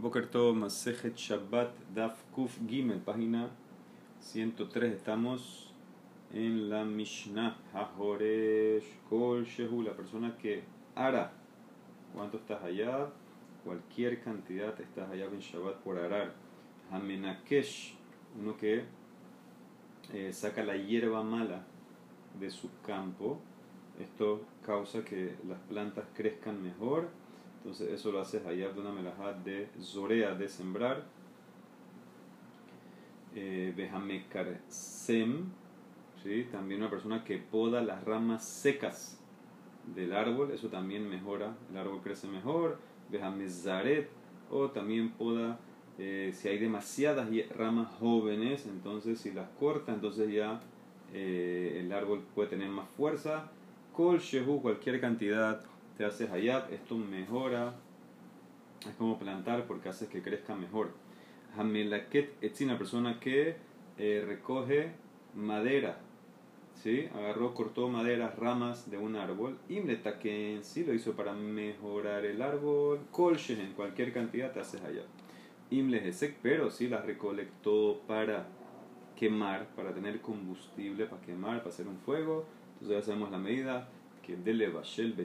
Boker Tov, Masejet Shabbat, Daf Kuf Gimel, página 103. Estamos en la Mishnah. Hajoresh Kol Shehu, la persona que hará. ¿Cuánto estás allá? Cualquier cantidad estás allá en Shabbat por arar. Hamenakesh, uno que eh, saca la hierba mala de su campo. Esto causa que las plantas crezcan mejor entonces eso lo haces allá de una melajá de zorea, de sembrar. Eh, sem, ¿sí? también una persona que poda las ramas secas del árbol, eso también mejora, el árbol crece mejor. zaret, o también poda, eh, si hay demasiadas ramas jóvenes, entonces si las corta, entonces ya eh, el árbol puede tener más fuerza. Kol shehu, cualquier cantidad te haces hayab, esto mejora, es como plantar porque hace que crezca mejor. Hamelaket es una persona que eh, recoge madera, ¿sí? agarró, cortó madera, ramas de un árbol, imletaken, sí lo hizo para mejorar el árbol, kolshen, en cualquier cantidad te haces hayab. Imlehesek, pero sí las recolectó para quemar, para tener combustible, para quemar, para hacer un fuego, entonces ya sabemos la medida que dele bashel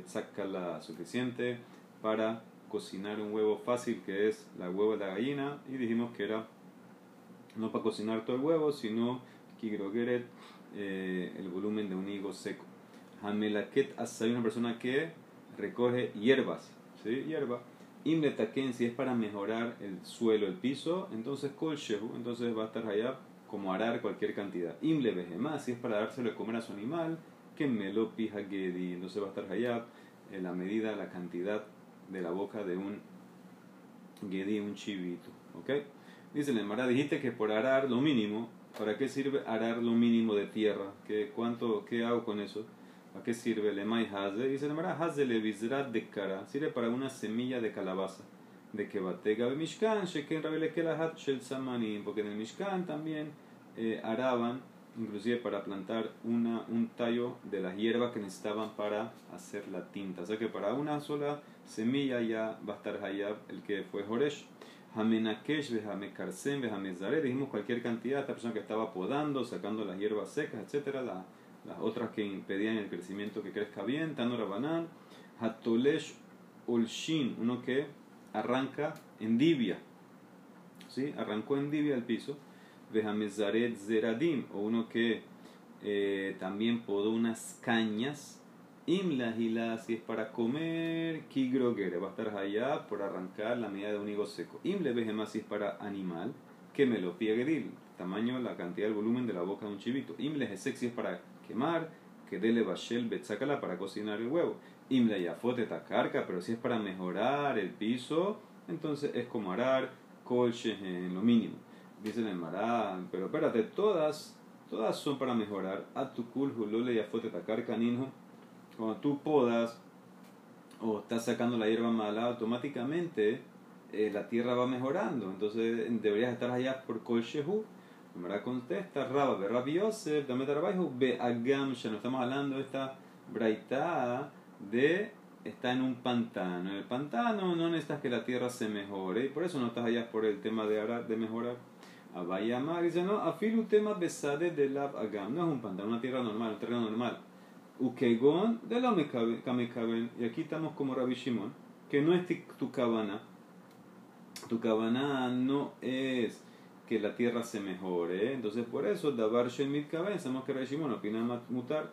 la suficiente para cocinar un huevo fácil que es la huevo de la gallina. Y dijimos que era no para cocinar todo el huevo sino kigrogeret eh, el volumen de un higo seco. Hamelaket hay una persona que recoge hierbas ¿sí? hierba. Imletaken si es para mejorar el suelo el piso entonces kol entonces va a estar allá como arar cualquier cantidad. Imle si es para dárselo de comer a su animal que melopi hagedi, entonces va a estar hayab en la medida, la cantidad de la boca de un gedi, un chivito. ¿Ok? Dice el Emara, dijiste que por arar lo mínimo, ¿para qué sirve arar lo mínimo de tierra? ¿Qué, cuánto, qué hago con eso? ¿Para qué sirve el Emai Haze? Dice el Emara, Haze le de cara, sirve para una semilla de calabaza. De que batega el Mishkan, Sheken Rabele Shel Samanim, porque en el Mishkan también eh, araban inclusive para plantar una, un tallo de las hierbas que necesitaban para hacer la tinta. O sea que para una sola semilla ya va a estar Hayab el que fue Joresh. Hamenakesh, Vejamekarsen, Vejamezare, dijimos cualquier cantidad, esta persona que estaba podando, sacando las hierbas secas, etcétera, las otras que impedían el crecimiento que crezca bien, Tanora Banan, Hatolesh Olshin, uno que arranca en divia, ¿sí? arrancó en divia el piso, Vejamezaret Zeradim, o uno que eh, también podó unas cañas, Imla si es para comer, Kigrogere, va a estar allá por arrancar la medida de un higo seco. Imle Vejema si es para animal, que me lo el tamaño, la cantidad, el volumen de la boca de un chivito. Imle si es para quemar, que dele bashel betzakala para cocinar el huevo. Imle yafote takarka, pero si es para mejorar el piso, entonces es como arar, colche en lo mínimo. Dice el Marán, pero espérate, todas, todas son para mejorar. A tu kul hulule y afote tacar canino. Cuando tú podas o estás sacando la hierba mala, automáticamente eh, la tierra va mejorando. Entonces deberías estar allá por kol shehu. Mará contesta, Raba, ve Rabbi dame trabajo, ve agam, ya no estamos hablando de esta braita de está en un pantano. En el pantano no necesitas que la tierra se mejore y por eso no estás allá por el tema de, de mejorar. Abayamar dice, no, afilu tema besade de lab agam. No es un pantano, una tierra normal, un terreno normal. Ukegon de la kamekaben. Y aquí estamos como Rabbi Shimon, que no es tu cabana. Tu cabana no es que la tierra se mejore. Entonces, por eso, Dabar Shen Mitkaben, sabemos que Rabbi Shimon opina mutar.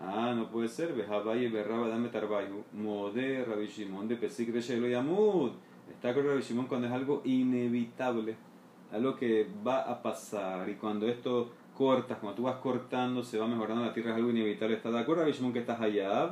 Ah, no puede ser. Behabaye berraba dame tarbayu. Mode Rabbi Shimon de Pesik Reshelo Yamud. Está con Rabbi Shimon cuando es algo inevitable algo que va a pasar y cuando esto cortas, cuando tú vas cortando, se va mejorando la tierra, es algo inevitable. ¿Estás de acuerdo, Shimon, que estás allá?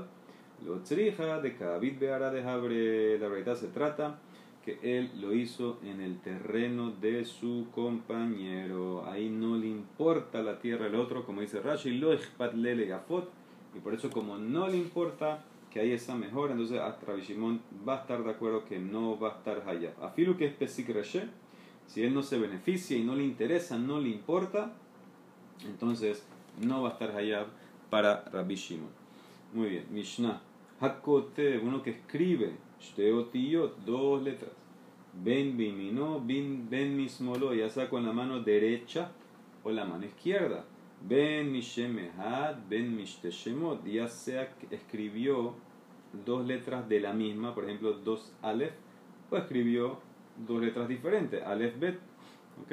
Lo trija de Kabit Beara de Jabre, la verdad se trata que él lo hizo en el terreno de su compañero. Ahí no le importa la tierra el otro, como dice Rashi, lo lele gafot. Y por eso, como no le importa que hay esa mejora, entonces Rabbi Shimon va a estar de acuerdo que no va a estar allá. Afilu que es Pesik si él no se beneficia y no le interesa, no le importa, entonces no va a estar Hayab para Rabbi Shimon. Muy bien, Mishnah. Hakote, uno que escribe, Shteotiyot, dos letras. Ben bimino, bin, ben mismolo, ya sea con la mano derecha o la mano izquierda. Ben mishemehad, ben mishteshemot, ya sea que escribió dos letras de la misma, por ejemplo, dos alef, o escribió dos letras diferentes, alef bet, ¿ok?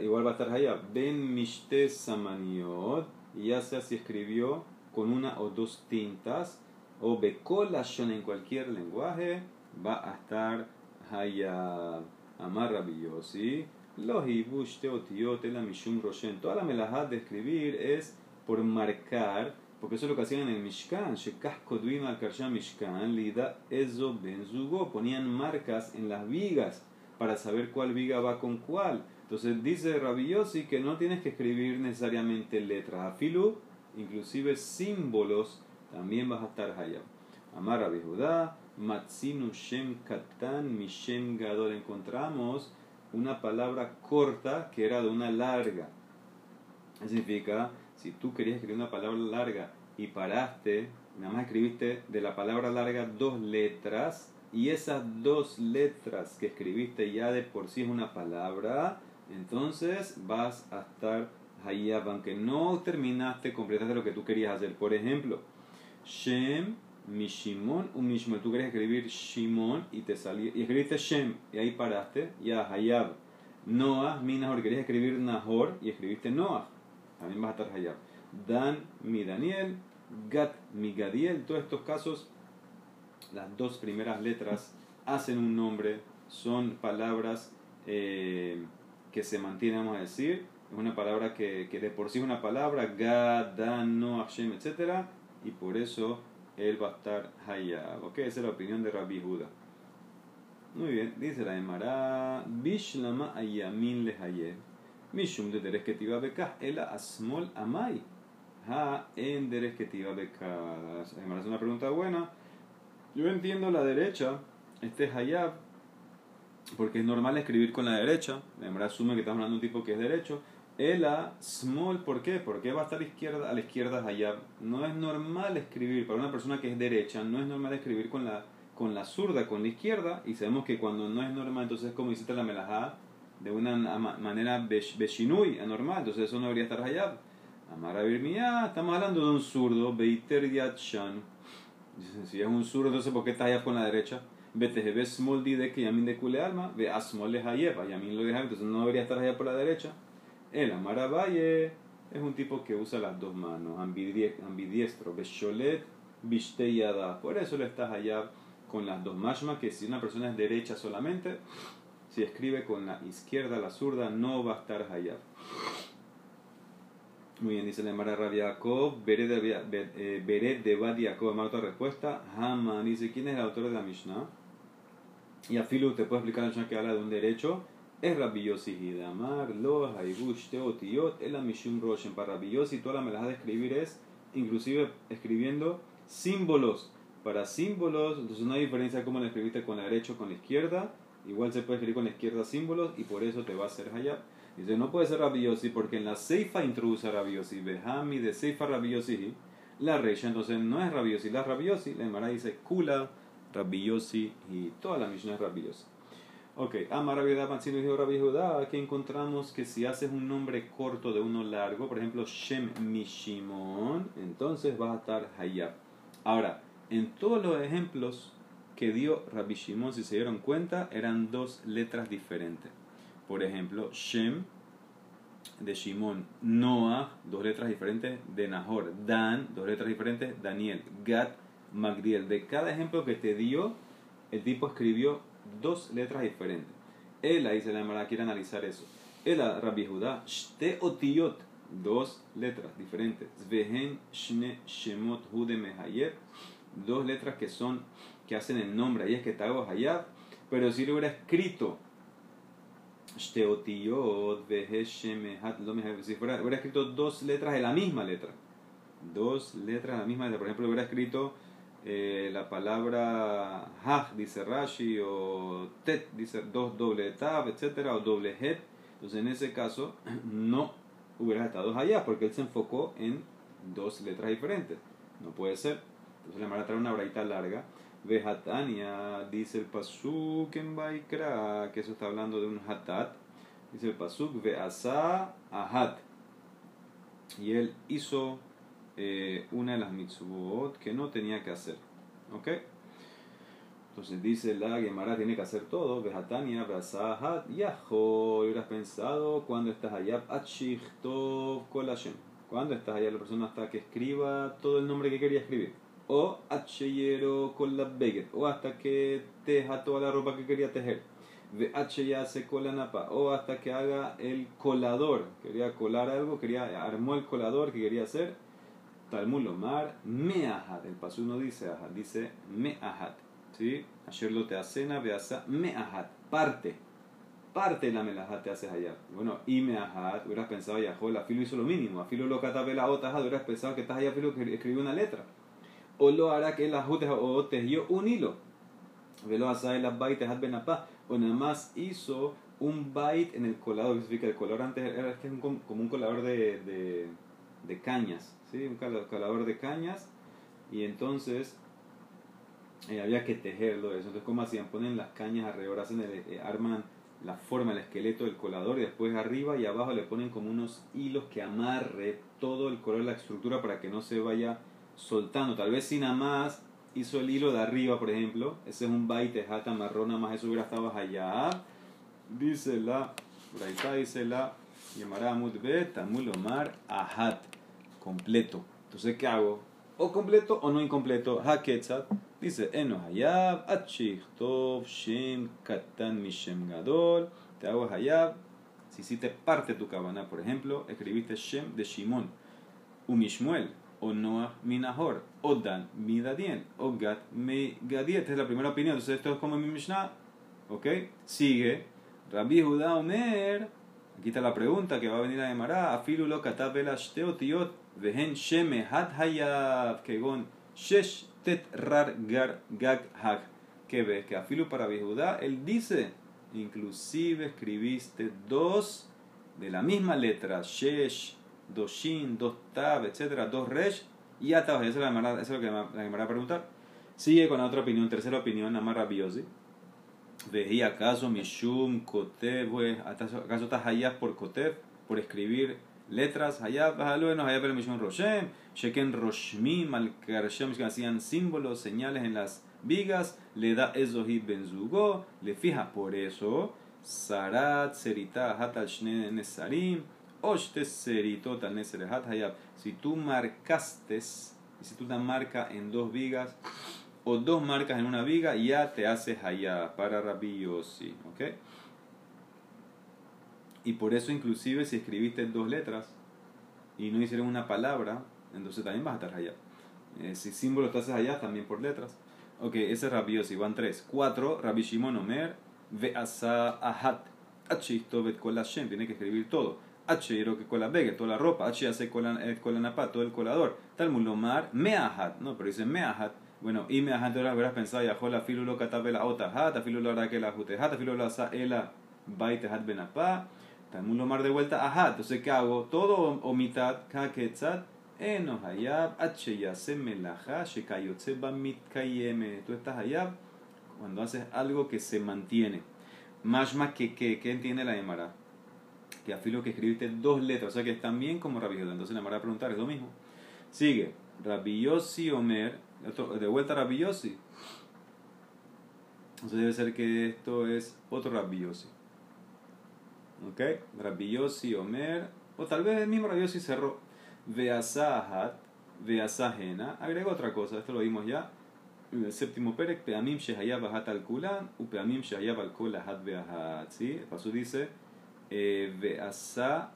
Igual va a estar allá, ben mishte samaniot, ya sea si escribió con una o dos tintas, o bekolashon en cualquier lenguaje, va a estar allá amarrabillosi. Los hibush teotiot la mishum roshen. Toda la melajat de escribir es por marcar, porque eso es lo que hacían en el Mishkan. Al Mishkan, lida ezo benzugo. Ponían marcas en las vigas para saber cuál viga va con cuál. Entonces dice Rabiosi que no tienes que escribir necesariamente letras. Afilu, inclusive símbolos, también vas a estar allá. Amar Rabbi Judá, Matsinu Shem Katan Mishem Gadol. Encontramos una palabra corta que era de una larga. Significa, si tú querías escribir una palabra larga y paraste, nada más escribiste de la palabra larga dos letras, y esas dos letras que escribiste ya de por sí es una palabra, entonces vas a estar ahí, aunque no terminaste, completaste lo que tú querías hacer. Por ejemplo, Shem, Mishimon, un Mishimon. Tú querías escribir Shimon y te salió, y escribiste Shem y ahí paraste, ya Hayab. Noah, mi Nahor, querías escribir Nahor y escribiste Noah. También vas a estar Hayab. Dan, mi Daniel, Gat, mi Gadiel. Todos estos casos, las dos primeras letras hacen un nombre, son palabras. Eh, que se mantiene, vamos a decir, es una palabra que, que de por sí es una palabra, Gad, Dan, No, Hashem, etc. Y por eso él va a estar Hayab. ¿Ok? Esa es la opinión de Rabbi Judah. Muy bien, dice la Emara, Bishlama ayamin le Mishum de tiba bekah, ela asmol amai. Ha en tiba bekah. Emara es una pregunta buena. Yo entiendo la derecha, este Hayab, porque es normal escribir con la derecha, la verdad asume que estamos hablando de un tipo que es derecho. Ela, small, ¿por qué? Porque va a estar a la izquierda, a la izquierda allá. No es normal escribir, para una persona que es derecha, no es normal escribir con la, con la zurda, con la izquierda, y sabemos que cuando no es normal, entonces es como hiciste la melajá de una manera beshinui, anormal, entonces eso no debería estar allá. Amara Birmiyah, estamos hablando de un zurdo, Beiter Yachan. Si es un zurdo, entonces ¿por qué está allá con la derecha? Betehebe small de que yamin de kule alma, ve asmol hayeva, yamin lo deja, entonces no debería estar allá por la derecha. El amarabaye es un tipo que usa las dos manos, ambidiestro, besholet, bishteyada. Por eso le estás allá con las dos mashma, que si una persona es derecha solamente, si escribe con la izquierda, la zurda, no va a estar allá. Muy bien, dice la Mara Rabiakov, Beret de Bad Yaakov, otra respuesta. Haman dice, ¿quién es el autor de la Mishnah? Y a Filu te puede explicar la Mishnah que habla de un derecho. Es Rabbi Yossi Hidamar, Lo, Haibush, Teotiot, El Mishum Roshen. Para Rabbi Yossi, toda la melajá de escribir es, inclusive escribiendo símbolos. Para símbolos, entonces no hay diferencia cómo lo escribiste con la derecha o con la izquierda. Igual se puede escribir con la izquierda símbolos y por eso te va a hacer hayab. Dice, no puede ser rabiosi porque en la Seifa introduce rabiosi. Behami de Seifa rabiosi. La recha, entonces no es rabiosi, la rabiosi. La Emara dice kula, rabiosi y toda la Mishnah es rabiosi. Ok, Amar Rabiudá, Matzino dijo Rabbi Judá, aquí encontramos que si haces un nombre corto de uno largo, por ejemplo, Shem Mishimon, entonces vas a estar Hayab. Ahora, en todos los ejemplos que dio Rabbi Shimon, si se dieron cuenta, eran dos letras diferentes. Por ejemplo, Shem de Shimon, Noah, dos letras diferentes de Nahor, Dan, dos letras diferentes, Daniel, Gad, Magdiel. De cada ejemplo que te dio, el tipo escribió dos letras diferentes. Ahí se la llamará, quiere analizar eso. Él, Rabbi Judá, Shte Otiyot, dos letras diferentes. Zvehen Shne Shemot Hude Mehayeb, dos letras que son, que hacen el nombre, ahí es que te hago Hayab, pero si lo hubiera escrito si fuera, hubiera escrito dos letras de la misma letra, dos letras de la misma letra, por ejemplo, hubiera escrito eh, la palabra haj, dice Rashi, o tet, dice dos doble tab, etcétera, o doble het, entonces en ese caso no hubiera estado allá, porque él se enfocó en dos letras diferentes, no puede ser, entonces le van a traer una braita larga, Vejatania, dice el Pasuk en Baikra, que eso está hablando de un hatat. Dice el Pasuk, Veasa ahat. Y él hizo eh, una de las mitzvot que no tenía que hacer. ¿Ok? Entonces dice la Gemara tiene que hacer todo. Vejatania, Veasa ahat, yajo. Hubieras pensado cuando estás allá, Achichtov Kolashem. Cuando estás allá, la persona hasta que escriba todo el nombre que quería escribir o acheyero con la beget, o hasta que teja toda la ropa que quería tejer. Se con la napa, o hasta que haga el colador, quería colar algo, quería, armó el colador que quería hacer. Talmud Lomar, meahat, el paso no dice ahat, dice meahat. ¿Sí? Ayer lo te acena, veasa meahat, parte. Parte de la melajat te haces allá. Bueno, y meahat, hubieras pensado, ya, la filo hizo lo mínimo. A filo lo catabe la otra, hubieras pensado que estás allá, filo escribió una letra o lo hará que la jute o tejió un hilo. Velo asai la bait benapá. O nada más hizo un bait en el colador. Que significa el colador antes era este como un colador de, de, de cañas. ¿sí? Un colador de cañas. Y entonces eh, había que tejerlo. Eso. Entonces, ¿cómo hacían? Ponen las cañas alrededor, hacen eh, arman la forma, el esqueleto del colador y después arriba y abajo le ponen como unos hilos que amarre todo el color, la estructura para que no se vaya soltando, tal vez si nada más hizo el hilo de arriba, por ejemplo, ese es un baite jata marrón, nada más eso hubiera estado allá. Dice la, por ahí está, dice la, llamará mutbet, tamulomar, ahat, completo. Entonces, ¿qué hago? O completo o no incompleto. Haketzat dice, eno hayab, achich, tov, shem, katan, mishem, gadol. Te hago hayab. Si hiciste parte tu cabana, por ejemplo, escribiste shem de Shimon, umishmuel o Noah Minahor, o Dan Midadien, o Gad Megadiet. Es la primera opinión. Entonces, esto es como mi Mishnah. ¿Ok? Sigue. Rabbi Judá Omer. Aquí está la pregunta que va a venir a Emara. Afilu lo katab el tiot. Vehen sheme hat hayab. Kegon shesh tet rar gar gag hag. Que ves que afilu para Rabbi Judá, él dice, inclusive escribiste dos de la misma letra, shesh dos shin, dos tab, etcétera, dos resh, y ya está. Eso es, lo que me va a preguntar. Sigue con la otra opinión, tercera opinión, Amar Rabiosi. Veí acaso Mishum, Kotev, acaso estás allá por Kotev, por escribir letras, allá, bueno, allá pero Mishum Roshem, Sheken Roshmi, Malkarshem, que hacían símbolos, señales en las vigas, le da Ezohi Benzugo, le fija por eso, Sarat, Serita, Hatal Shne Nesarim, si tú marcaste, si tú te marca en dos vigas, o dos marcas en una viga, ya te haces allá para Rabbi Yossi. ¿Ok? Y por eso, inclusive, si escribiste dos letras y no hicieron una palabra, entonces también vas a estar allá. Eh, si símbolo te haces allá, también por letras. Ok, ese es Rabbi Yossi. Van tres. Cuatro, Rabbi Shimon Omer, Ve'asa Ahat. Tiene que escribir todo. H quiero que cola begue, toda la ropa, H hace cola, eh, napa, todo el colador. Talmud lomar, meahat, no, pero dice meahat. Bueno, y meahat, entonces habrás pensado, ya jola filulo katabela otahat, filulo la jutehat, filulo sa ela baitehat benapa. Talmud lomar de vuelta ahat, entonces ¿qué hago? Todo o mitad, kaketzat, eno hayab, H yase melaja, shekayotse mitkayeme. Tú estás hayab cuando haces algo que se mantiene. Más más que, que, ¿qué entiende la Emara? Que afilo que escribiste dos letras, o sea que es también como Rabbi Entonces la manera de preguntar es lo mismo. Sigue, Rabbi Omer, de vuelta Rabbi Yossi. Entonces debe ser que esto es otro Rabbi ¿Ok? Rabbi Omer, o tal vez el mismo Rabbi Yossi cerró. Veasahat, Veasahena, agrega otra cosa, esto lo vimos ya. El séptimo perek, Peamim Shehayab Ahat al Kulan, u Peamim Shehayab al Kol Ahat Veahat. ¿Sí? El paso dice eh, Veasa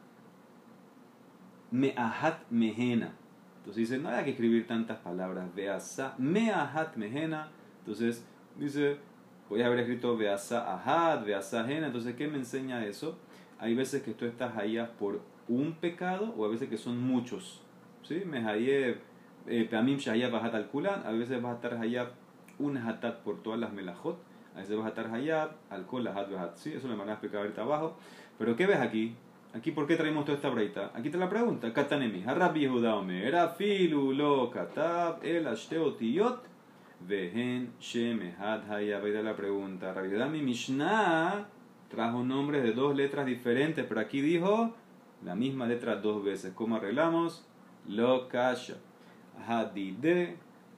Meahat Mehena. Entonces dice, no hay que escribir tantas palabras. Veasa Meahat Mehena. Entonces dice, voy a haber escrito Veasa Ahat, Veasa Hena. Entonces, ¿qué me enseña eso? Hay veces que tú estás allá por un pecado o a veces que son muchos. ¿Sí? Mehayev, eh, Peamim Shahayab Bahat al. A veces vas a estar allá un hatat por todas las melajot. A veces vas a estar hayab, alcohol, hat, ¿Sí? Eso me van a explicar ahorita abajo. Pero ¿qué ves aquí? Aquí, ¿por qué traemos toda esta breita? Aquí te la pregunta. Katanemi. Rabbi Yehuda Omer. Afilu lo katab el ashteotiyot. Vehen Shemehad Hayab. Ahí la pregunta. Rabbi Mishnah trajo nombres de dos letras diferentes, pero aquí dijo la misma letra dos veces. ¿Cómo arreglamos? Lo kasha. Hadide,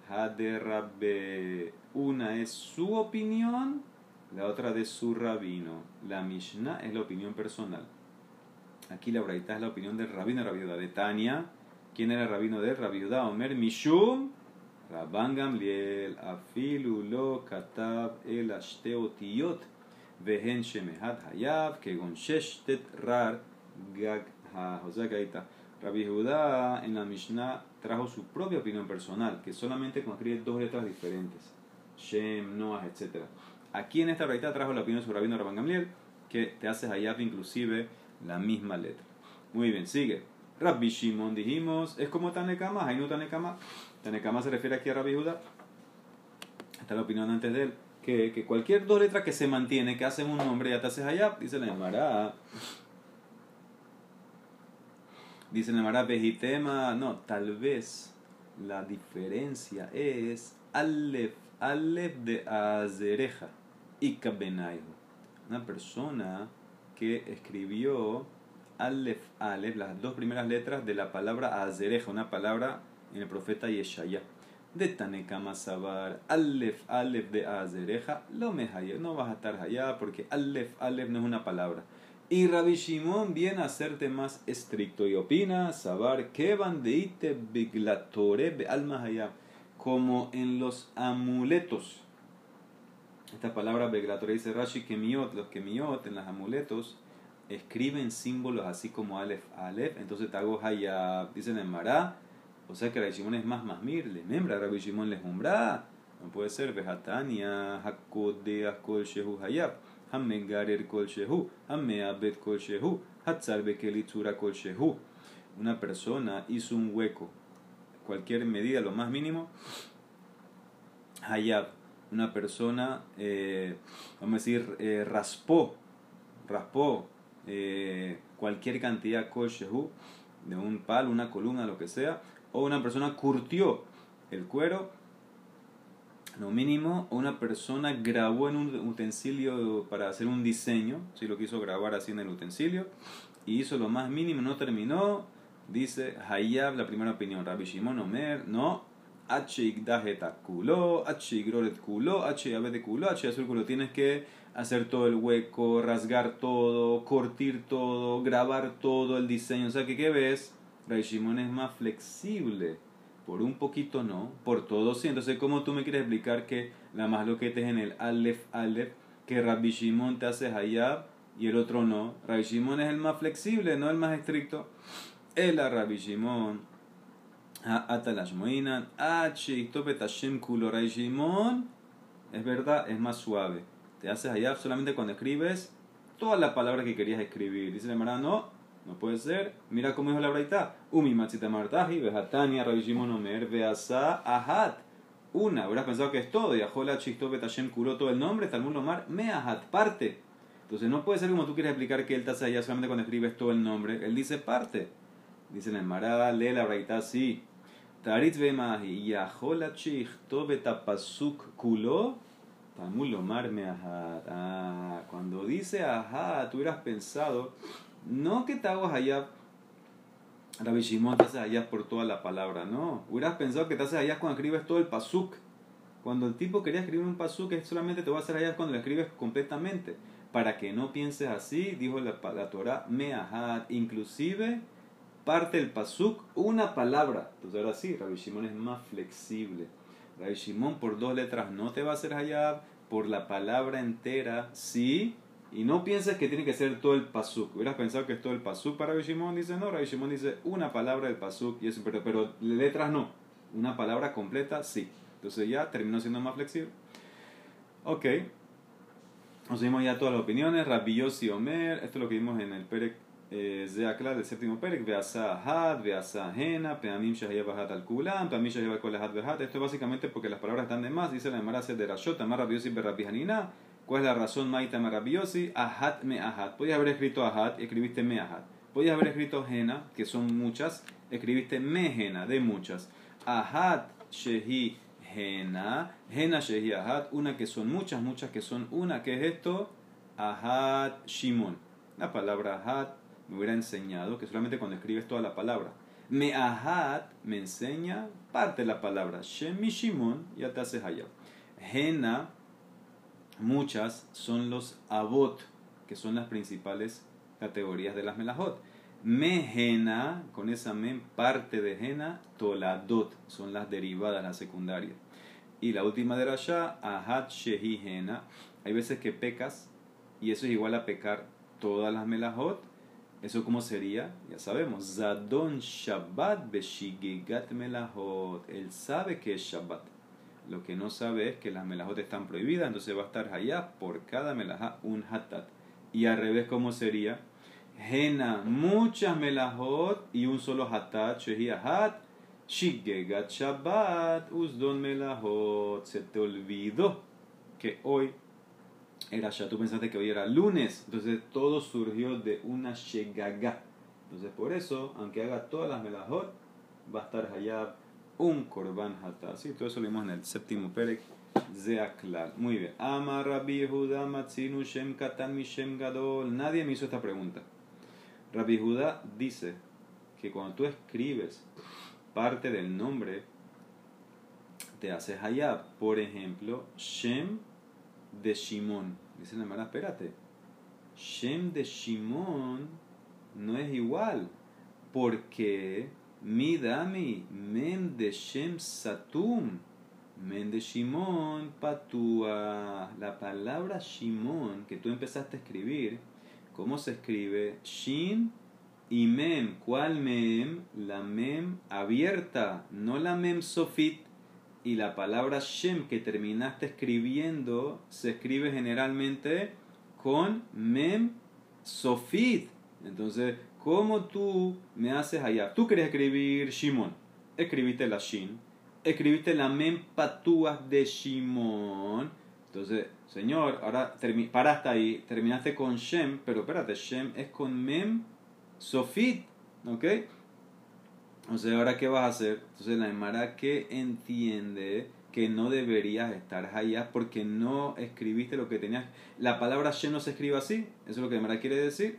Haderabbe. Una es su opinión, la otra de su rabino. La Mishnah es la opinión personal. Aquí la braita es la opinión del rabino Rabiuda de Tania. ¿Quién era el rabino de Rabiuda? Omer Mishum. Rabban Gamliel, afilu lo katab el ashteotiyot, vehen shemehat hayav, kegon sheshtet rar gag ha. O sea. Rabbi Judá en la Mishnah trajo su propia opinión personal, que solamente escribe dos letras diferentes, Shem, Noah, etc. Aquí en esta realidad trajo la opinión su rabino Rabban Gamliel, que te hace Hayab inclusive la misma letra. Muy bien, sigue. Rabbi Shimon dijimos, es como Tanekama, Hainu Tanekama. Tanekama se refiere aquí a Rabbi Judá. Esta es la opinión antes de él. Que, que, cualquier dos letras que se mantiene, que hacen un nombre, ya te haces Hayab, dice la llamará Dice la Mara Vejitema, no, tal vez la diferencia es Alef, Alef de Azereja Kabenaihu. Una persona que escribió Alef, Alef, las dos primeras letras de la palabra Azereja, una palabra en el profeta Yeshaya. De Tanekama Sabar, Alef, Alef de Azereja, lo me no vas a estar allá porque Alef, Alef no es una palabra. Y Rabbi Shimon viene a serte más estricto y opina, sabar que bandeite beglatore be alma como en los amuletos. Esta palabra beglatore dice Rashi kemiot, los kemiot en los amuletos escriben símbolos así como alef alef, entonces te hago hayab, dicen en Mará, o sea que Rabbi Shimon es más masmir, le membra Rabbi Shimon le umbra, no puede ser, vejatania, hakode, askol shehu hayab. Hammegarer kol shehu, Hammeabet kol shehu, Hatzar bekelitzura kol shehu. Una persona hizo un hueco, cualquier medida, lo más mínimo. Hayab, una persona, eh, vamos a decir, eh, raspó, raspó eh, cualquier cantidad de un palo, una columna, lo que sea, o una persona curtió el cuero lo mínimo, una persona grabó en un utensilio para hacer un diseño, si lo quiso grabar así en el utensilio, y hizo lo más mínimo, no terminó, dice Hayab, la primera opinión, Rabbi Shimon Omer, no, H culo, H culo, H culo, H azul culo, tienes que hacer todo el hueco, rasgar todo, cortir todo, grabar todo el diseño, o sea ¿qué ves? Rabbi Shimon es más flexible por un poquito no, por todo sí. Entonces, ¿cómo tú me quieres explicar que la más lo que te es en el Aleph Aleph, que Rabbi Shimon te hace Hayab y el otro no? Rabbi Shimon es el más flexible, no el más estricto. El Rabbi Shimon, Atalash Moinan, Hashem Kulo Rabbi Shimon, es verdad, es más suave. Te haces Hayab solamente cuando escribes todas las palabras que querías escribir. Dice el hermano, no no puede ser. Mira cómo dijo la braita. Umi matzita martaji, rabishimon omer, veasa, ahat. Una, habrás pensado que es todo. Y ajola chisto betashem curó todo el nombre, talmud lomar, me ahat, parte. Entonces no puede ser como tú quieres explicar que él te hace allá solamente cuando escribes todo el nombre. Él dice parte. Dice el mará, lee la braita así. Tarit vemahi, y ajola chisto betapasuk kulo. Talmud lomar me ahat. Ah, cuando dice ahat, tú hubieras pensado no que te hagas allá, Rabbi Shimon te haces allá por toda la palabra, no. Hubieras pensado que te haces allá cuando escribes todo el pasuk. Cuando el tipo quería escribir un pasuk, es solamente te va a hacer allá cuando lo escribes completamente. Para que no pienses así, dijo la, la Torah, meahad, inclusive parte del pasuk una palabra. Entonces ahora sí, Rabbi Shimon es más flexible. Rabbi Shimon por dos letras no te va a hacer allá, por la palabra entera sí y no pienses que tiene que ser todo el pasuk. Hubieras pensado que es todo el pasuk para Rabbi Dice no, Rabbi dice una palabra del pasuk, y eso, pero, pero letras no. Una palabra completa sí. Entonces ya terminó siendo más flexible. Ok. Nos vimos ya todas las opiniones. Rabbi Yossi Omer. Esto es lo que vimos en el Perek eh, Zeakla del séptimo Perek. Veasa Had, Veasa Hena, Peamim Shahiyab Hat al Kulam, Peamim Shahiyab Kol Had Esto es básicamente porque las palabras están de más. Dice la Emara de Rashot, Amar Rabbi Yossi Berrabi Hanina. ¿Cuál es la razón Maita Marabiosi? Ahat me ahat. Podías haber escrito ahat escribiste me ahat. Podías haber escrito jena, que son muchas, escribiste me jena, de muchas. Ahat shehi Mehena, Hena Shehi Ahat, una que son muchas, muchas que son una, ¿qué es esto? Ahat Shimon. La palabra Ahat me hubiera enseñado que solamente cuando escribes toda la palabra. Me Ahat me enseña parte de la palabra. Shemi Shimon, ya te haces allá. Hena, muchas, son los Abot, que son las principales categorías de las Melahot. Mehena, con esa men, parte de Hena, Toladot, son las derivadas, las secundarias. Y la última de Rasha, Ahat Shehi Hena. Hay veces que pecas, y eso es igual a pecar todas las Melahot. ¿Eso cómo sería? Ya sabemos. Zadon Shabbat Beshigegat Melahot. Él sabe que es Shabbat. Lo que no sabe es que las melajot están prohibidas, entonces va a estar allá por cada melajá un hatat. Y al revés, ¿cómo sería? Hena, muchas melajot y un solo hatat, shehi hat. Shigegat Shabbat, usdon melajot. Se te olvidó que hoy era ya, tú pensaste que hoy era lunes, entonces todo surgió de una shegaga. Entonces por eso, aunque haga todas las melajot, va a estar allá un korban hatat. Sí, todo eso lo vimos en el séptimo perek. Zeaklal. Muy bien. Ama Rabbi Judá Matzinu Shem Katan Mishem Gadol. Nadie me hizo esta pregunta. Rabbi Judá dice que cuando tú escribes parte del nombre, te haces hayab. Por ejemplo, Shem de Shimon. Dice la hermana, espérate. Shem de Shimon no es igual. Porque mi dami, mem de Shem Satum, mem de Shimon Patua. La palabra Shimon que tú empezaste a escribir, ¿cómo se escribe? Shin y mem. ¿Cuál mem? La mem abierta, no la mem sofit. Y la palabra Shem que terminaste escribiendo se escribe generalmente con mem sofit. Entonces, ¿Cómo tú me haces allá? Tú querías escribir Shimon. Escribiste la Shin. Escribiste la Mem Patúas de Shimon. Entonces, señor, ahora para hasta ahí. Terminaste con Shem, pero espérate, Shem es con Mem Sofit. ¿Ok? Entonces, ¿ahora qué vas a hacer? Entonces, la Emara que entiende que no deberías estar allá porque no escribiste lo que tenías. La palabra Shem no se escribe así. Eso es lo que la Emara quiere decir.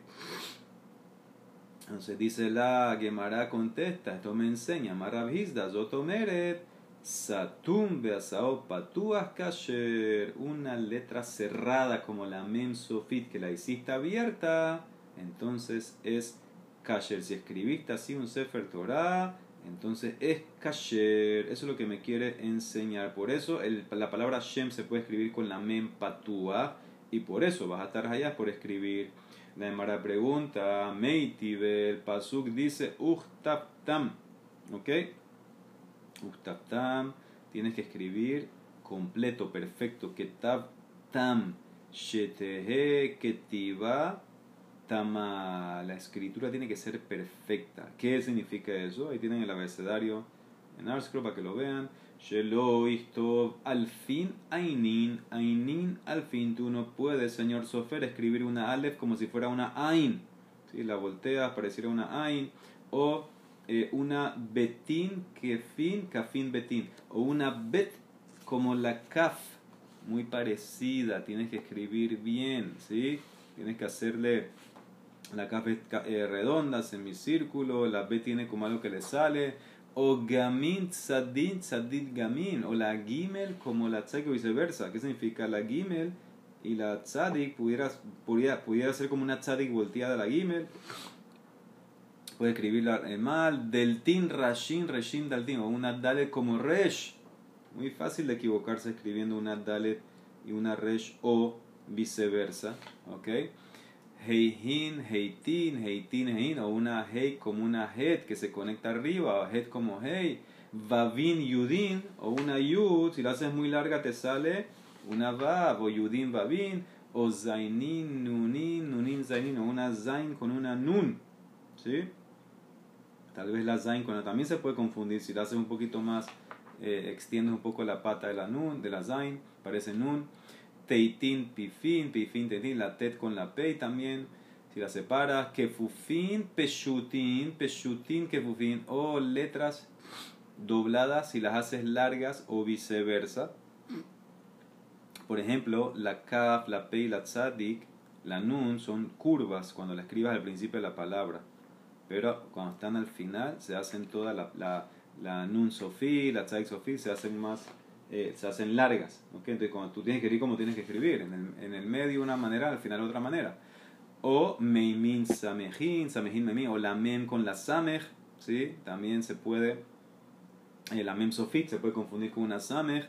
Entonces dice la Gemara contesta, esto me enseña, Marabhizda, Zotomeret, Satum Kasher, una letra cerrada como la Mem Sofit que la hiciste abierta, entonces es Kasher. Si escribiste así un Sefer Torah, entonces es Kasher. Eso es lo que me quiere enseñar. Por eso el, la palabra Shem se puede escribir con la Mem Patua y por eso vas a estar allá por escribir la Emara pregunta, Meitibe, el Pasuk dice, Uchtaptam, ¿ok? Uchtaptam, tienes que escribir completo, perfecto, Ketaptam, Shetehe, Ketiva, Tama. La escritura tiene que ser perfecta. ¿Qué significa eso? Ahí tienen el abecedario en Arscroll para que lo vean. Shelo al fin Ainin, Ainin, al fin tú no puedes, señor Sofer, escribir una Aleph como si fuera una Ain. Si La volteas, pareciera una Ain. O eh, una Betin, Kefin, Kafin Betin. O una Bet como la Kaf, muy parecida. Tienes que escribir bien, ¿sí? Tienes que hacerle la es eh, redonda, semicírculo. La Bet tiene como algo que le sale o gamin tzadin tzadid gamin, o la gimel como la tzadik o viceversa. ¿Qué significa la gimel y la tzadik? Pudiera, pudiera, pudiera ser como una tzadik volteada la gimel. Puede escribirla mal. Deltin rashin reshin daltin, o una dalet como resh. Muy fácil de equivocarse escribiendo una dalet y una resh o viceversa. ¿Ok? Heihin, Heitin, Heitin, Hein, o una Hei como una Het que se conecta arriba, o Het como Hei, Vavin, Yudin, o una Yud, si la haces muy larga te sale una Vav, o Yudin, Vavin, o Zainin, Nunin, Nunin, Zainin, o una Zain con una Nun, ¿sí? Tal vez la Zain con también se puede confundir, si la haces un poquito más, eh, extiendes un poco la pata de la Nun, de la Zain, parece Nun. Teitin, Pifin, Pifin, Teitin, la Tet con la Pei también, si la separas, Kefufin, Peshutin, Peshutin, Kefufin, o letras dobladas si las haces largas o viceversa. Por ejemplo, la kaf, la pe y la tzadik, la nun son curvas cuando la escribas al principio de la palabra. Pero cuando están al final se hacen toda la, la, la nun sofí, la tzadik sofí, se hacen más eh, se hacen largas. ¿okay? Entonces, cuando tú tienes que escribir como tienes que escribir, en el, en el medio una manera, al final otra manera. O meimin samejin, samejin meimin, o la mem con la samej, ¿sí? También se puede, eh, la mem sofit se puede confundir con una samej.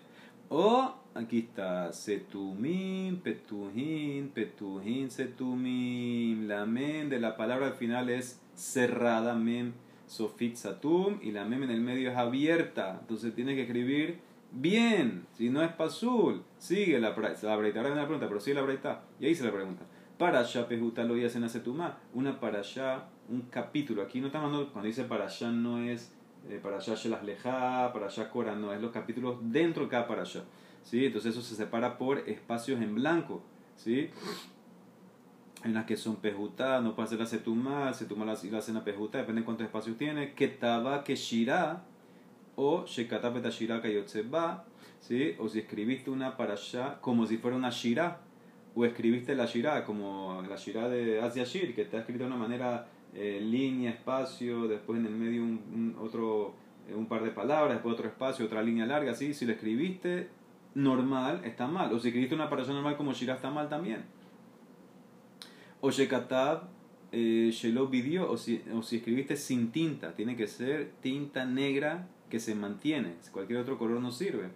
O aquí está setumim, petuhin, petuhin, setumim. La mem de la palabra al final es cerrada, mem sofit satum, y la mem en el medio es abierta. Entonces tienes que escribir Bien, si no es pasul, sigue la. La breita, ahora viene la pregunta, pero sigue la breita. Y ahí se la pregunta. Para allá, pejuta lo en acetumá. Una para allá, un capítulo. Aquí no estamos hablando, cuando dice para allá no es eh, para allá las leja, para allá cora, no, es los capítulos dentro de cada para allá. ¿sí? Entonces eso se separa por espacios en blanco. ¿sí? Hay unas que son pejuta, no puede ser la setumá, setumá la, la hacen a pejuta, depende de cuántos espacios tiene. Que shirá o Shekatapet Ashira Kayotseba, ¿sí? o si escribiste una para allá como si fuera una Shira, o escribiste la Shira como la Shira de Asia Shir, que está escrita de una manera eh, línea, espacio, después en el medio un, otro, eh, un par de palabras, después otro espacio, otra línea larga, ¿sí? si lo escribiste normal, está mal, o si escribiste una para allá normal como Shira, está mal también. O Shekatab eh, Shelo o si, o si escribiste sin tinta, tiene que ser tinta negra que se mantiene. Cualquier otro color no sirve.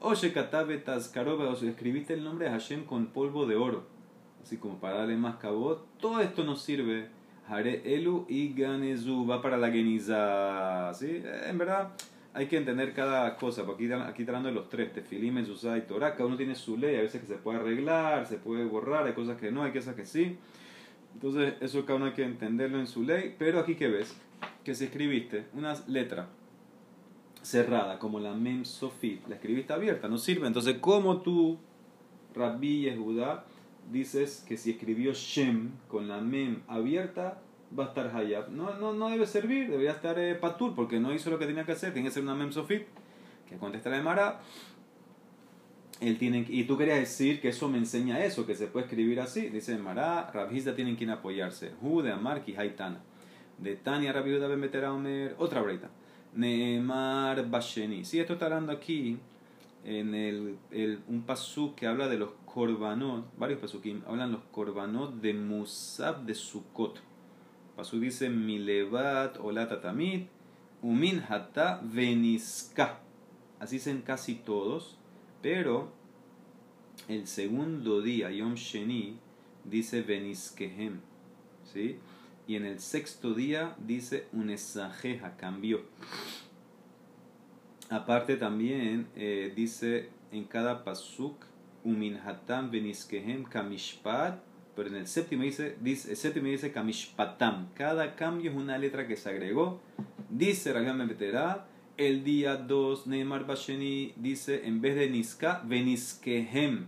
Oye, Katabe Tazkaroba, escribiste el nombre de Hashem con polvo de oro, así como para darle más cabot. Todo esto no sirve. Hare Elu y Ganezu va para la Geniza. ¿sí? En verdad, hay que entender cada cosa. Aquí, aquí tratando de los tres, Tefilim, Mezuzá y Torah, cada uno tiene su ley. A veces que se puede arreglar, se puede borrar, hay cosas que no, hay cosas que sí. Entonces, eso cada uno hay que entenderlo en su ley. Pero aquí que ves, que si escribiste una letra cerrada, como la Mem Sofit, la escribiste abierta, no sirve. Entonces, como tú, Rabbi Yehuda, dices que si escribió Shem con la Mem abierta, va a estar Hayab. No, no, no debe servir, debería estar eh, Patur, porque no hizo lo que tenía que hacer, tiene que ser una Mem Sofit, que contesta la Mara. Él tiene, y tú querías decir que eso me enseña eso, que se puede escribir así. Dice Mara, Rabhizda tienen quien apoyarse. Hu de Amar, Haitana. De Tania, Rabbi Ben Omer, otra breita. Neemar Basheni. Sí, esto está hablando aquí en el, el, un pasuk que habla de los korbanot, varios pasukim, hablan los korbanot de Musab de Sukkot. Pasuk dice Milevat Olata Tamid, Umin Hata Veniska. Así dicen casi todos, pero el segundo día, Yom Sheni, dice Veniskehem. ¿Sí? Y en el sexto día dice un esajeja, cambió. Aparte también eh, dice en cada pasuk uminhatam beniskehem kamishpat, pero en el séptimo dice, dice, el séptimo dice kamishpatam. Cada cambio es una letra que se agregó. Dice Ragam meterá el día 2 Neymar Basheni dice en vez de niska, veniskehem.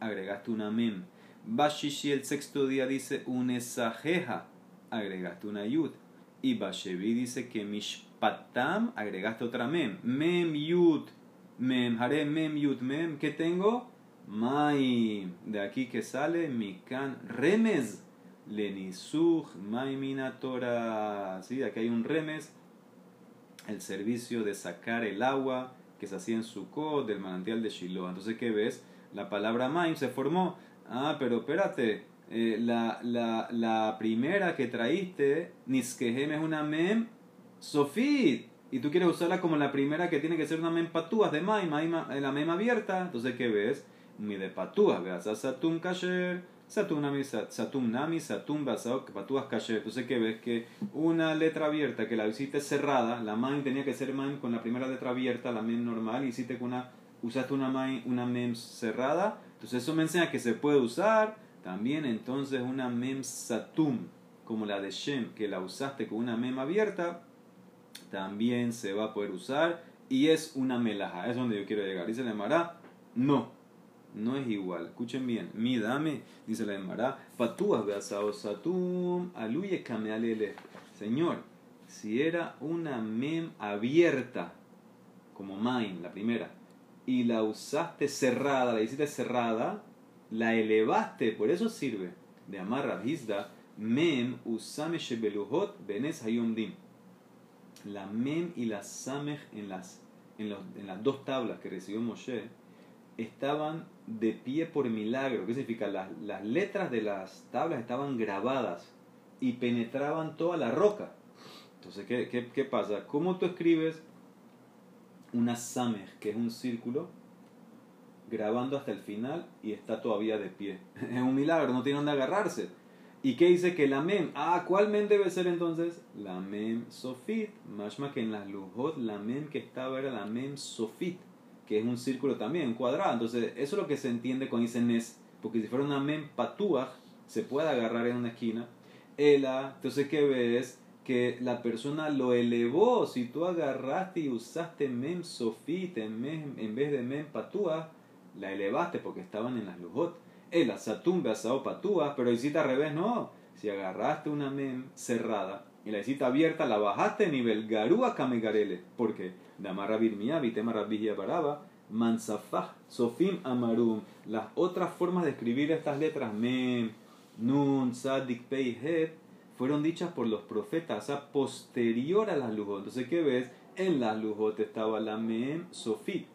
Agregaste una mem. Bashishi el sexto día dice un esajeja agregaste una yud. Y Bashevi dice que mishpatam agregaste otra mem. Mem yud. Mem, haré mem yud mem. ¿Qué tengo? Mai. De aquí que sale mikan remes. Lenisuch minatora. ¿Sí? Aquí hay un remes. El servicio de sacar el agua que se hacía en Sukkot del manantial de Shiloh. Entonces, ¿qué ves? La palabra maim se formó. Ah, pero espérate eh, la, la, la, primera que traíste, Niskehem es una mem sofit. Y tú quieres usarla como la primera que tiene que ser una mem patúas de maim, la mem abierta. Entonces, ¿qué ves? Mi de patúas, veas, satum kasher, satum nami, satum nami, satum patúas kasher. Entonces, ¿qué ves? Que una letra abierta que la hiciste cerrada, la maim tenía que ser maim con la primera letra abierta, la mem normal, y hiciste con una, usaste una maim, una mem cerrada. Entonces, eso me enseña que se puede usar también entonces una mem satum, como la de Shem, que la usaste con una mem abierta, también se va a poder usar y es una melaja. Es donde yo quiero llegar. Dice la Emara, no, no es igual. Escuchen bien. Mi dame, dice la Emara, patúas beasao satum, aluye kamealele. Señor, si era una mem abierta, como main, la primera, y la usaste cerrada, la hiciste cerrada, la elevaste, por eso sirve. De amar Rabhizda, mem usame shebeluhot benes hayomdim. La mem y la samech en las, en, los, en las dos tablas que recibió Moshe estaban de pie por milagro. ¿Qué significa? Las, las letras de las tablas estaban grabadas y penetraban toda la roca. Entonces, ¿qué, qué, qué pasa? ¿Cómo tú escribes una samech, que es un círculo, grabando hasta el final y está todavía de pie? Es un milagro, no tiene dónde agarrarse. ¿Y qué dice que la mem? Ah, ¿cuál mem debe ser entonces? La mem sofit. Más que en las lujot, la mem que estaba era la mem sofit que es un círculo también, un cuadrado. Entonces, eso es lo que se entiende con ese nes, porque si fuera una mem patúa, se puede agarrar en una esquina. Ela, entonces, ¿qué ves? Que la persona lo elevó. Si tú agarraste y usaste mem sofit en, en vez de mem patúa, la elevaste porque estaban en las lujot. Ela, satum beasao patúa, pero hiciste al revés, no. Si agarraste una mem cerrada y la hiciste abierta, la bajaste a nivel garúa kamegarele. ¿Por qué? Damarra Birmia, Vitema Rabbi Baraba, Mansafah, Sofim Amarum. Las otras formas de escribir estas letras, Mem, Nun, Sadik, Pei, Het, fueron dichas por los profetas, sea, posterior a las lujot. Entonces, ¿qué ves? En las lujot estaba la Mem Sofit.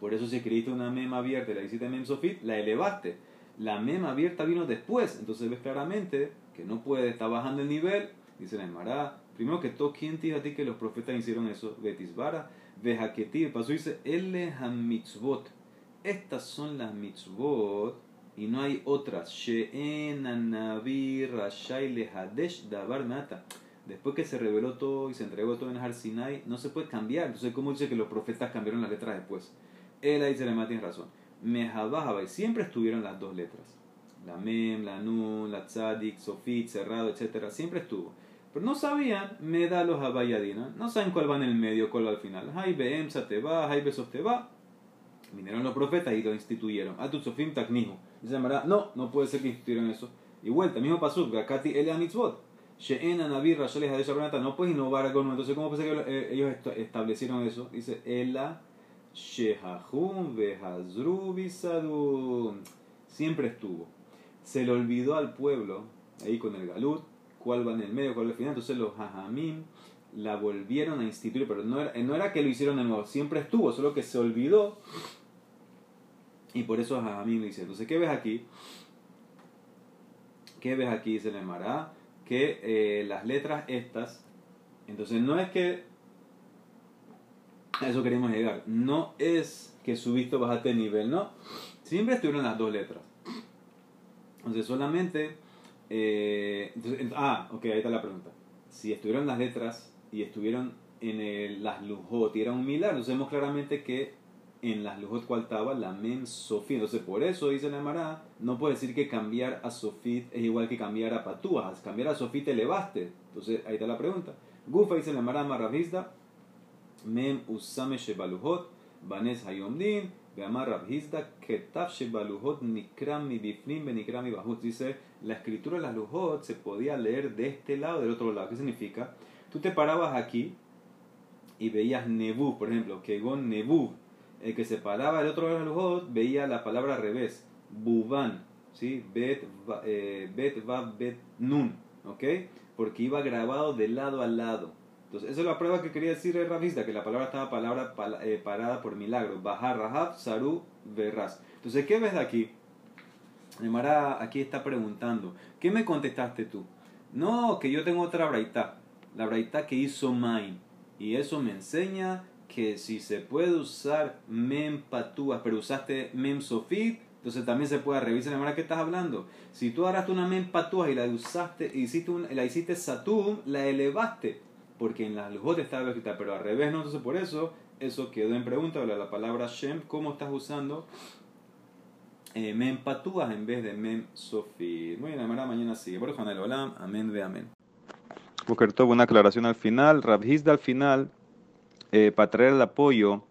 Por eso si escribiste una Mem abierta y la hiciste Mem Sofit, la elevaste. La Mem abierta vino después. Entonces ves claramente que no puede, está bajando el nivel. Dice la Emara, Primero que todo, ¿quién te dijo a ti que los profetas hicieron eso? Betisbara, Vejaketi, el paso dice, mitzvot. Estas son las mitzvot y no hay otras. She'en rashai lehadesh davar mata. Después que se reveló todo y se entregó todo en Har Sinai, no se puede cambiar. Entonces, ¿cómo dice que los profetas cambiaron las letras después? Ahí se le tiene razón. Mehabahaba, siempre estuvieron las dos letras. La mem, la nun, la tzadik, sofit, cerrado, etc. Siempre estuvo. Pero no sabían, me da los abayadina, no saben cuál va en el medio, cuál va al final. Hay Emsa te va, hay Besos te va. Vinieron los profetas y lo instituyeron. Atutsofim taknihu. Dice no, no puede ser que instituyeron eso. Y vuelta, mismo pasuk, Gakati ele mitzvot. She'en anavir rashales hadesh no puedes innovar algo nuevo. Entonces, ¿cómo puede ser que eh, ellos establecieron eso? Dice, ela shehahum bisadum. Siempre estuvo. Se le olvidó al pueblo, ahí con el galut, cuál va en el medio, cuál va al final. Entonces los hajamim la volvieron a instituir, pero no era, no era que lo hicieron de nuevo, siempre estuvo, solo que se olvidó. Y por eso hajamim lo hicieron. Entonces, ¿qué ves aquí? ¿Qué ves aquí? Dice el Mará que eh, las letras estas, entonces no es que a eso queremos llegar, no es que subiste o bajaste de nivel, no, siempre estuvieron las dos letras. Entonces solamente eh, ah, ok, ahí está la pregunta. Si estuvieron las letras y estuvieron en las lujot y era un milagro, vemos claramente que en las lujot cual estaba la mem sofit. Entonces por eso dice la Mara, no puede decir que cambiar a sofit es igual que cambiar a patúas. Cambiar a sofit te elevaste. Entonces ahí está la pregunta. Gufa dice la Mara marravista, mem usame shebalujot, banes hayomdin, Beamar Rabhizda, Ketaf Shebaluhot Nikram mi Bifnim Benikram mi Bahut. Dice, la escritura de las Lujot se podía leer de este lado del otro lado. ¿Qué significa? Tú te parabas aquí y veías Nebu, por ejemplo, Kegon Nebu. El que se paraba del otro lado de las Lujot veía la palabra al revés, Buban, ¿sí? Bet, eh, bet, va, bet, nun, ¿ok? Porque iba grabado de lado a lado. Entonces, esa es la prueba que quería decir el Ravista, que la palabra estaba palabra, eh, parada por milagro. Bajar, Rahab, Saru, Verras. Entonces, ¿qué ves de aquí? Mara aquí está preguntando, ¿qué me contestaste tú? No, que yo tengo otra braita, la braita que hizo Main. Y eso me enseña que si se puede usar mem patúas, pero usaste mem sofit, entonces también se puede revisar la que estás hablando. Si tú agarraste una mem patúas y la usaste, hiciste la hiciste satum, la elevaste porque en las lujot estaba escrita, pero al revés no, entonces por eso eso quedó en pregunta, la palabra Shem, ¿cómo estás usando eh, mem patúas en vez de mem sofi? Muy bien, mañana sigue. Por el Olam, amén ve amén. Tuvo una aclaración al final, Rabhizda al final, eh, para traer el apoyo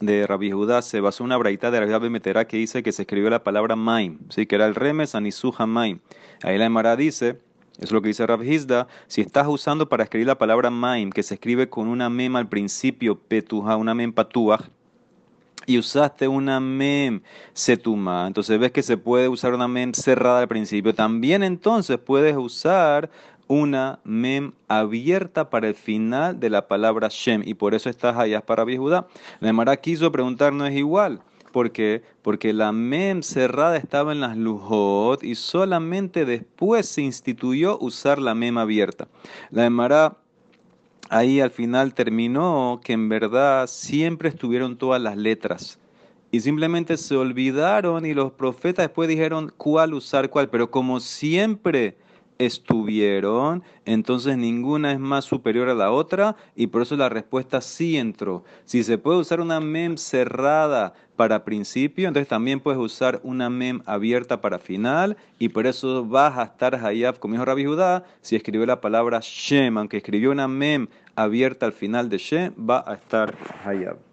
de Rabbi Judá se basó en una braita de Rabbi Meterá que dice que se escribió la palabra Maim, ¿sí? que era el remes anisuja Maim. Ahí la Emara dice es lo que dice Rav Hizda. Si estás usando para escribir la palabra maim, que se escribe con una mem al principio, petuja, una mem patuaj, y usaste una mem setuma, entonces ves que se puede usar una mem cerrada al principio. También entonces puedes usar una mem abierta para el final de la palabra Shem, y por eso estás allá para Judá. La Emara quiso preguntar, no es igual. ¿Por qué? Porque la mem cerrada estaba en las lujot y solamente después se instituyó usar la mem abierta. La Emara ahí al final terminó que en verdad siempre estuvieron todas las letras. Y simplemente se olvidaron y los profetas después dijeron cuál usar cuál. Pero como siempre estuvieron, entonces ninguna es más superior a la otra y por eso la respuesta sí entró. Si se puede usar una mem cerrada para principio, entonces también puedes usar una mem abierta para final y por eso vas a estar hayab, como dijo Rabbi Judá, si escribió la palabra Shem, aunque escribió una mem abierta al final de Shem, va a estar hayab.